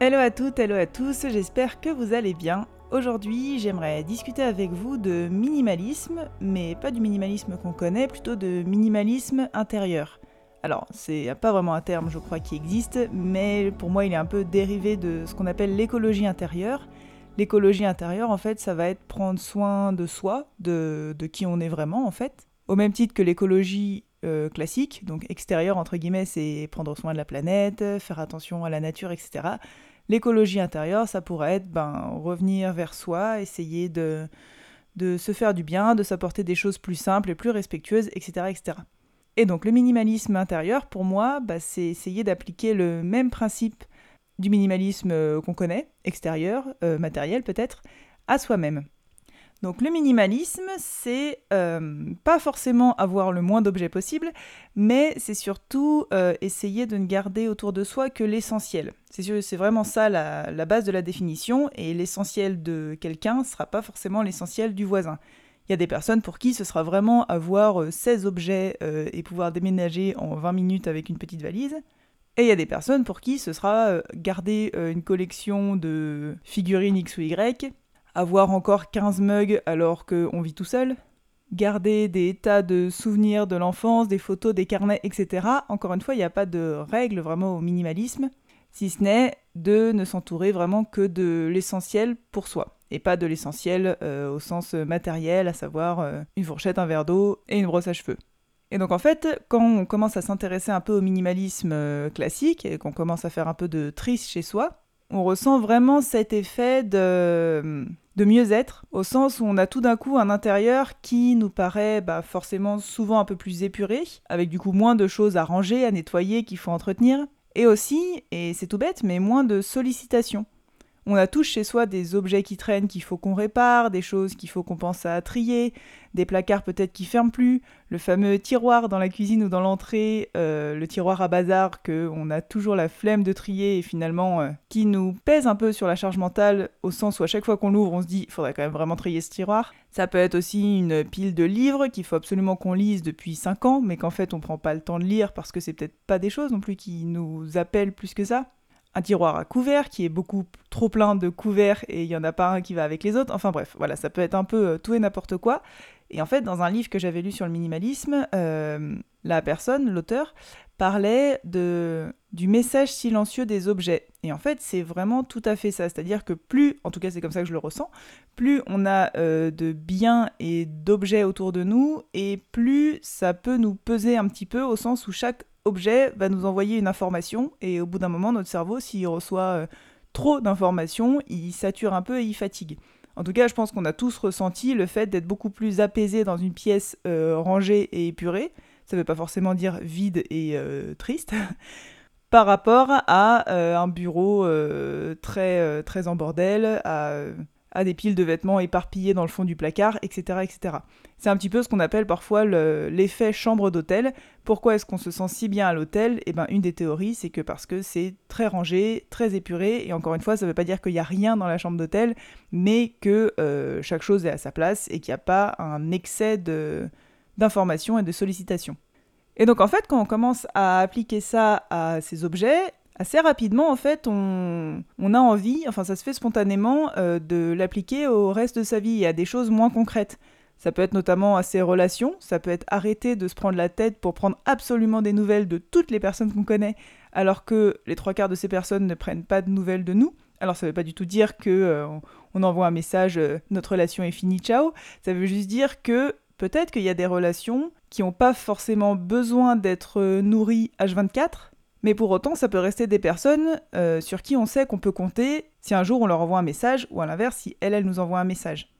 Hello à toutes, hello à tous, j'espère que vous allez bien. Aujourd'hui, j'aimerais discuter avec vous de minimalisme, mais pas du minimalisme qu'on connaît, plutôt de minimalisme intérieur. Alors, c'est pas vraiment un terme, je crois, qui existe, mais pour moi, il est un peu dérivé de ce qu'on appelle l'écologie intérieure. L'écologie intérieure, en fait, ça va être prendre soin de soi, de, de qui on est vraiment, en fait. Au même titre que l'écologie euh, classique, donc extérieure, entre guillemets, c'est prendre soin de la planète, faire attention à la nature, etc. L'écologie intérieure, ça pourrait être ben, revenir vers soi, essayer de, de se faire du bien, de s'apporter des choses plus simples et plus respectueuses, etc. etc. Et donc le minimalisme intérieur, pour moi, bah, c'est essayer d'appliquer le même principe du minimalisme euh, qu'on connaît, extérieur, euh, matériel peut-être, à soi-même. Donc le minimalisme, c'est euh, pas forcément avoir le moins d'objets possible, mais c'est surtout euh, essayer de ne garder autour de soi que l'essentiel. C'est vraiment ça la, base de la définition, et l'essentiel de quelqu'un ne sera pas forcément l'essentiel du voisin. Il y a des personnes pour qui ce sera vraiment avoir 16 euh, objets et pouvoir déménager en 20 minutes avec une petite valise. Et il y a des personnes pour qui ce sera garder une collection de figurines X ou Y, avoir encore 15 mugs alors qu'on vit tout seul, garder des tas de souvenirs de l'enfance, des photos, des carnets, etc. Encore une fois, il n'y a pas de règle vraiment au minimalisme, si ce n'est de ne s'entourer vraiment que de l'essentiel pour soi, et pas de l'essentiel euh, au sens matériel, à savoir euh, une fourchette, un verre d'eau et une brosse à cheveux. Et donc en fait, quand on commence à s'intéresser un peu au minimalisme euh, classique et qu'on commence à faire un peu de triste chez soi, on ressent vraiment cet effet de de mieux-être, au sens où on a tout d'un coup un intérieur qui nous paraît bah, forcément souvent un peu plus épuré, avec du coup moins de choses à ranger, à nettoyer, qu'il faut entretenir, et aussi, et c'est tout bête, mais moins de sollicitations. On a tous chez soi des objets qui traînent qu'il faut qu'on répare, des choses qu'il faut qu'on pense à trier, des placards peut-être qui ferment plus, le fameux tiroir dans la cuisine ou dans l'entrée, euh, le tiroir à bazar que on a toujours la flemme de trier et finalement euh, qui nous pèse un peu sur la charge mentale au sens où à chaque fois qu'on l'ouvre on se dit il faudrait quand même vraiment trier ce tiroir. Ça peut être aussi une pile de livres qu'il faut absolument qu'on lise depuis 5 ans mais qu'en fait on prend pas le temps de lire parce que c'est peut-être pas des choses non plus qui nous appellent plus que ça un tiroir à couverts qui est beaucoup trop plein de couverts et il n'y en a pas un qui va avec les autres. Enfin bref, voilà, ça peut être un peu euh, tout et n'importe quoi. Et en fait, dans un livre que j'avais lu sur le minimalisme, euh, la personne, l'auteur, parlait de, du message silencieux des objets. Et en fait, c'est vraiment tout à fait ça. C'est-à-dire que plus, en tout cas c'est comme ça que je le ressens, plus on a euh, de biens et d'objets autour de nous, et plus ça peut nous peser un petit peu au sens où chaque objet va nous envoyer une information et au bout d'un moment, notre cerveau, s'il reçoit euh, trop d'informations, il sature un peu et il fatigue. En tout cas, je pense qu'on a tous ressenti le fait d'être beaucoup plus apaisé dans une pièce euh, rangée et épurée. Ça ne veut pas forcément dire vide et euh, triste. par rapport à un bureau très, très en bordel, à des piles de vêtements éparpillées dans le fond du placard, etc. etc. C'est un petit peu ce qu'on appelle parfois l'effet chambre d'hôtel. Pourquoi est-ce qu'on se sent si bien à l'hôtel? Eh bien, une des théories, c'est que parce que c'est très rangé, très épuré, et encore une fois, ça ne veut pas dire qu'il n'y a rien dans la chambre d'hôtel, mais que euh, chaque chose est à sa place et qu'il n'y a pas un excès d'informations et de sollicitations. Et donc en fait, quand on commence à appliquer ça à ces objets, assez rapidement, en fait, on, a envie, enfin ça se fait spontanément, euh, de l'appliquer au reste de sa vie et à des choses moins concrètes. Ça peut être notamment à ses relations, ça peut être arrêter de se prendre la tête pour prendre absolument des nouvelles de toutes les personnes qu'on connaît, alors que les trois quarts de ces personnes ne prennent pas de nouvelles de nous. Alors ça ne veut pas du tout dire que euh, on envoie un message euh, notre relation est finie, ciao. Ça veut juste dire que peut-être qu'il y a des relations qui n'ont pas forcément besoin d'être nourries H24, mais pour autant, ça peut rester des personnes euh, sur qui on sait qu'on peut compter si un jour on leur envoie un message, ou à l'inverse, si elles, elles nous envoient un message.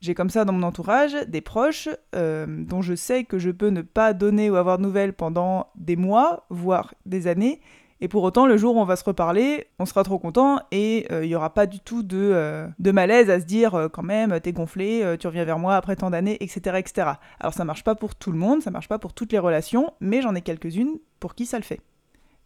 J'ai comme ça dans mon entourage des proches euh, dont je sais que je peux ne pas donner ou avoir de nouvelles pendant des mois, voire des années, et pour autant, le jour où on va se reparler, on sera trop content et euh, il n'y aura pas du tout de, de malaise à se dire quand même, t'es gonflé, tu reviens vers moi après tant d'années, etc., etc. Alors ça marche pas pour tout le monde, ça marche pas pour toutes les relations, mais j'en ai quelques-unes pour qui ça le fait.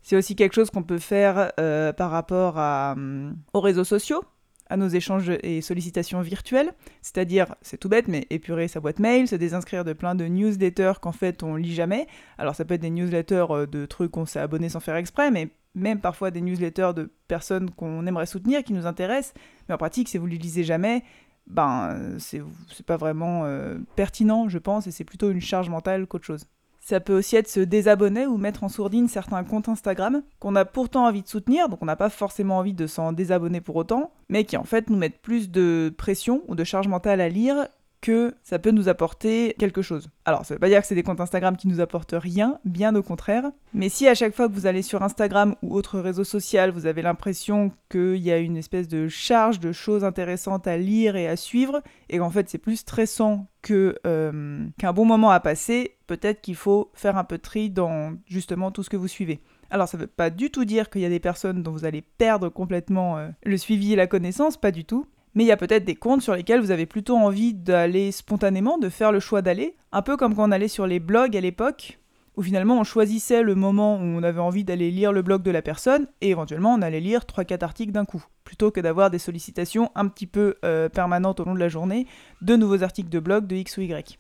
C'est aussi quelque chose qu'on peut faire euh, par rapport euh, aux réseaux sociaux, à nos échanges et sollicitations virtuelles, c'est-à-dire, c'est tout bête, mais épurer sa boîte mail, se désinscrire de plein de newsletters qu'en fait on lit jamais. Alors ça peut être des newsletters euh, de trucs qu'on s'est abonné sans faire exprès, mais même parfois des newsletters de personnes qu'on aimerait soutenir, qui nous intéressent, mais en pratique, si vous ne les lisez jamais, ben c'est pas vraiment euh, pertinent, je pense, et c'est plutôt une charge mentale qu'autre chose. Ça peut aussi être se désabonner ou mettre en sourdine certains comptes Instagram qu'on a pourtant envie de soutenir, donc on n'a pas forcément envie de s'en désabonner pour autant, mais qui en fait nous mettent plus de pression ou de charge mentale à lire que ça peut nous apporter quelque chose. Alors, ça veut pas dire que c'est des comptes Instagram qui nous apportent rien, bien au contraire. Mais si à chaque fois que vous allez sur Instagram ou autre réseau social, vous avez l'impression qu'il y a une espèce de charge de choses intéressantes à lire et à suivre, et qu'en fait c'est plus stressant euh, qu'un bon moment à passer, peut-être qu'il faut faire un peu de tri dans justement tout ce que vous suivez. Alors ça veut pas du tout dire qu'il y a des personnes dont vous allez perdre complètement euh, le suivi et la connaissance, pas du tout mais il y a peut-être des comptes sur lesquels vous avez plutôt envie d'aller spontanément, de faire le choix d'aller, un peu comme quand on allait sur les blogs à l'époque, où finalement on choisissait le moment où on avait envie d'aller lire le blog de la personne, et éventuellement on allait lire 3-4 articles d'un coup, plutôt que d'avoir des sollicitations un petit peu euh, permanentes au long de la journée de nouveaux articles de blog de X ou Y.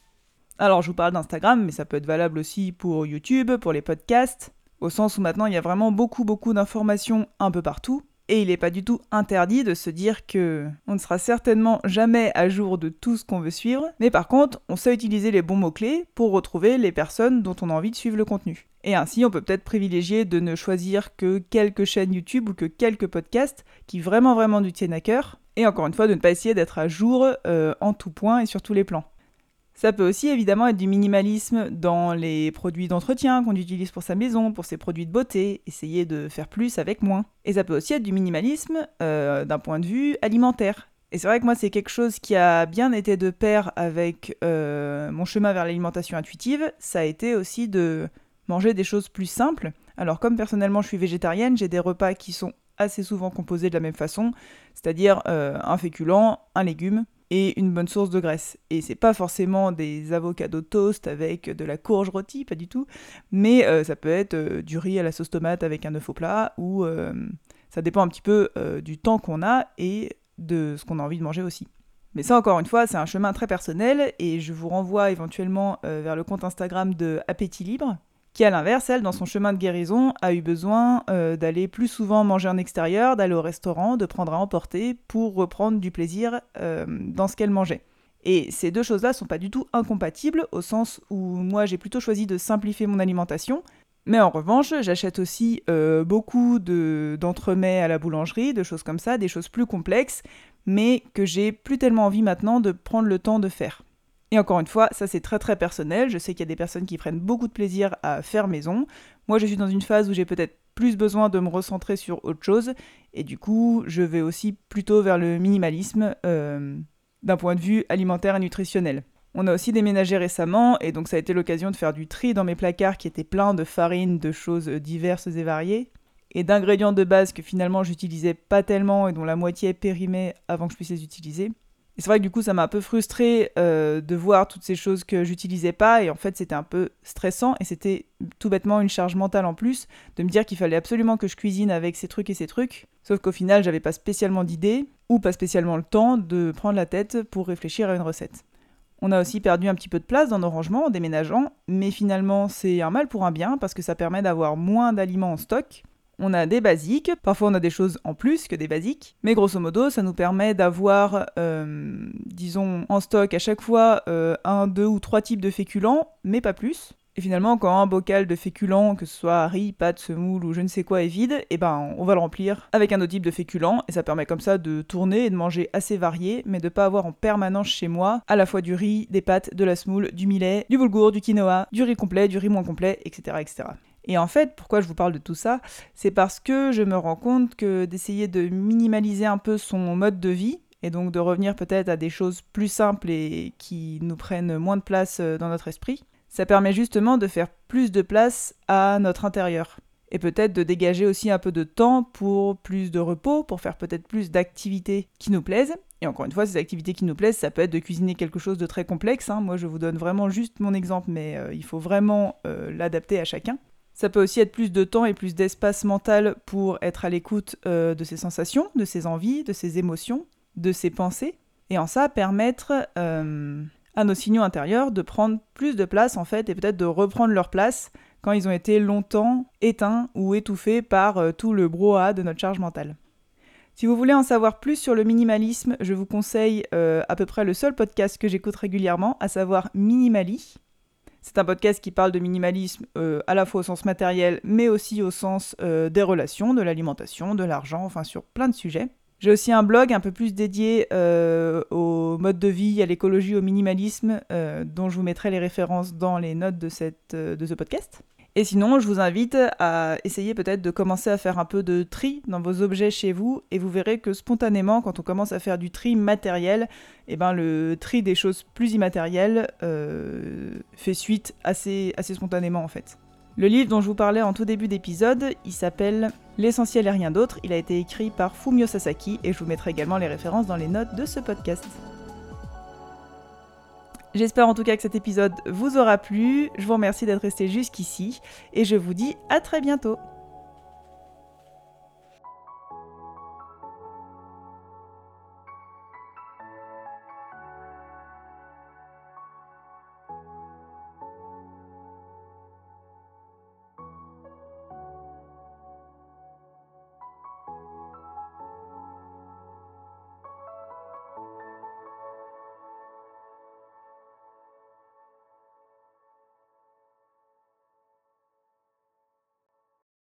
Alors je vous parle d'Instagram, mais ça peut être valable aussi pour YouTube, pour les podcasts, au sens où maintenant il y a vraiment beaucoup beaucoup d'informations un peu partout, et il n'est pas du tout interdit de se dire que on ne sera certainement jamais à jour de tout ce qu'on veut suivre, mais par contre, on sait utiliser les bons mots-clés pour retrouver les personnes dont on a envie de suivre le contenu. Et ainsi, on peut peut-être privilégier de ne choisir que quelques chaînes YouTube ou que quelques podcasts qui vraiment vraiment nous tiennent à cœur. Et encore une fois, de ne pas essayer d'être à jour euh, en tout point et sur tous les plans. Ça peut aussi évidemment être du minimalisme dans les produits d'entretien qu'on utilise pour sa maison, pour ses produits de beauté, essayer de faire plus avec moins. Et ça peut aussi être du minimalisme euh, d'un point de vue alimentaire. Et c'est vrai que moi c'est quelque chose qui a bien été de pair avec euh, mon chemin vers l'alimentation intuitive, ça a été aussi de manger des choses plus simples. Alors comme personnellement je suis végétarienne, j'ai des repas qui sont assez souvent composés de la même façon, c'est-à-dire euh, un féculent, un légume, et une bonne source de graisse. Et c'est pas forcément des avocados toast avec de la courge rôtie, pas du tout, mais euh, ça peut être euh, du riz à la sauce tomate avec un œuf au plat, ou euh, ça dépend un petit peu du temps qu'on a et de ce qu'on a envie de manger aussi. Mais ça, encore une fois, c'est un chemin très personnel et je vous renvoie éventuellement vers le compte Instagram de Appétit Libre, qui à l'inverse, elle, dans son chemin de guérison, a eu besoin euh, d'aller plus souvent manger en extérieur, d'aller au restaurant, de prendre à emporter pour reprendre du plaisir euh, dans ce qu'elle mangeait. Et ces deux choses-là sont pas du tout incompatibles, au sens où moi j'ai plutôt choisi de simplifier mon alimentation, mais en revanche, j'achète aussi euh, beaucoup d'entremets à la boulangerie, de choses comme ça, des choses plus complexes, mais que j'ai plus tellement envie maintenant de prendre le temps de faire. Et encore une fois, ça c'est très très personnel. Je sais qu'il y a des personnes qui prennent beaucoup de plaisir à faire maison. Moi je suis dans une phase où j'ai peut-être plus besoin de me recentrer sur autre chose. Et du coup, je vais aussi plutôt vers le minimalisme euh, d'un point de vue alimentaire et nutritionnel. On a aussi déménagé récemment et donc ça a été l'occasion de faire du tri dans mes placards qui étaient pleins de farine, de choses diverses et variées et d'ingrédients de base que finalement j'utilisais pas tellement et dont la moitié périmée avant que je puisse les utiliser. Et c'est vrai que du coup, ça m'a un peu frustré euh, de voir toutes ces choses que j'utilisais pas. Et en fait, c'était un peu stressant. Et c'était tout bêtement une charge mentale en plus de me dire qu'il fallait absolument que je cuisine avec ces trucs et ces trucs. Sauf qu'au final, j'avais pas spécialement d'idées ou pas spécialement le temps de prendre la tête pour réfléchir à une recette. On a aussi perdu un petit peu de place dans nos rangements en déménageant, mais finalement c'est un mal pour un bien parce que ça permet d'avoir moins d'aliments en stock on a des basiques, parfois on a des choses en plus que des basiques, mais grosso modo, ça nous permet d'avoir, euh, disons, en stock à chaque fois euh, un, deux ou trois types de féculents, mais pas plus. Et finalement, quand un bocal de féculents, que ce soit riz, pâtes, semoule ou je ne sais quoi, est vide, et eh ben on va le remplir avec un autre type de féculents, et ça permet comme ça de tourner et de manger assez varié, mais de pas avoir en permanence chez moi à la fois du riz, des pâtes, de la semoule, du millet, du boulgour, du quinoa, du riz complet, du riz moins complet, etc. etc. Et en fait, pourquoi je vous parle de tout ça? C'est parce que je me rends compte que d'essayer de minimaliser un peu son mode de vie, et donc de revenir peut-être à des choses plus simples et qui nous prennent moins de place euh, dans notre esprit, ça permet justement de faire plus de place à notre intérieur. Et peut-être de dégager aussi un peu de temps pour plus de repos, pour faire peut-être plus d'activités qui nous plaisent. Et encore une fois, ces activités qui nous plaisent, ça peut être de cuisiner quelque chose de très complexe. Hein. Moi, je vous donne vraiment juste mon exemple, mais euh, il faut vraiment euh, l'adapter à chacun. Ça peut aussi être plus de temps et plus d'espace mental pour être à l'écoute euh, de ses sensations, de ses envies, de ses émotions. de ses pensées et en ça permettre euh, à nos signaux intérieurs de prendre plus de place en fait et peut-être de reprendre leur place quand ils ont été longtemps éteints ou étouffés par euh, tout le brouhaha de notre charge mentale. Si vous voulez en savoir plus sur le minimalisme, je vous conseille à peu près le seul podcast que j'écoute régulièrement, à savoir Minimali. C'est un podcast qui parle de minimalisme euh, à la fois au sens matériel, mais aussi au sens des relations, de l'alimentation, de l'argent, enfin sur plein de sujets. J'ai aussi un blog un peu plus dédié au mode de vie, à l'écologie, au minimalisme, dont je vous mettrai les références dans les notes de ce podcast. Et sinon, je vous invite à essayer peut-être de commencer à faire un peu de tri dans vos objets chez vous et vous verrez que spontanément, quand on commence à faire du tri matériel, eh ben, le tri des choses plus immatérielles euh, fait suite assez, assez spontanément en fait. Le livre dont je vous parlais en tout début d'épisode, il s'appelle L'essentiel et rien d'autre. Il a été écrit par Fumio Sasaki et je vous mettrai également les références dans les notes de ce podcast. J'espère en tout cas que cet épisode vous aura plu. Je vous remercie d'être resté jusqu'ici et je vous dis à très bientôt.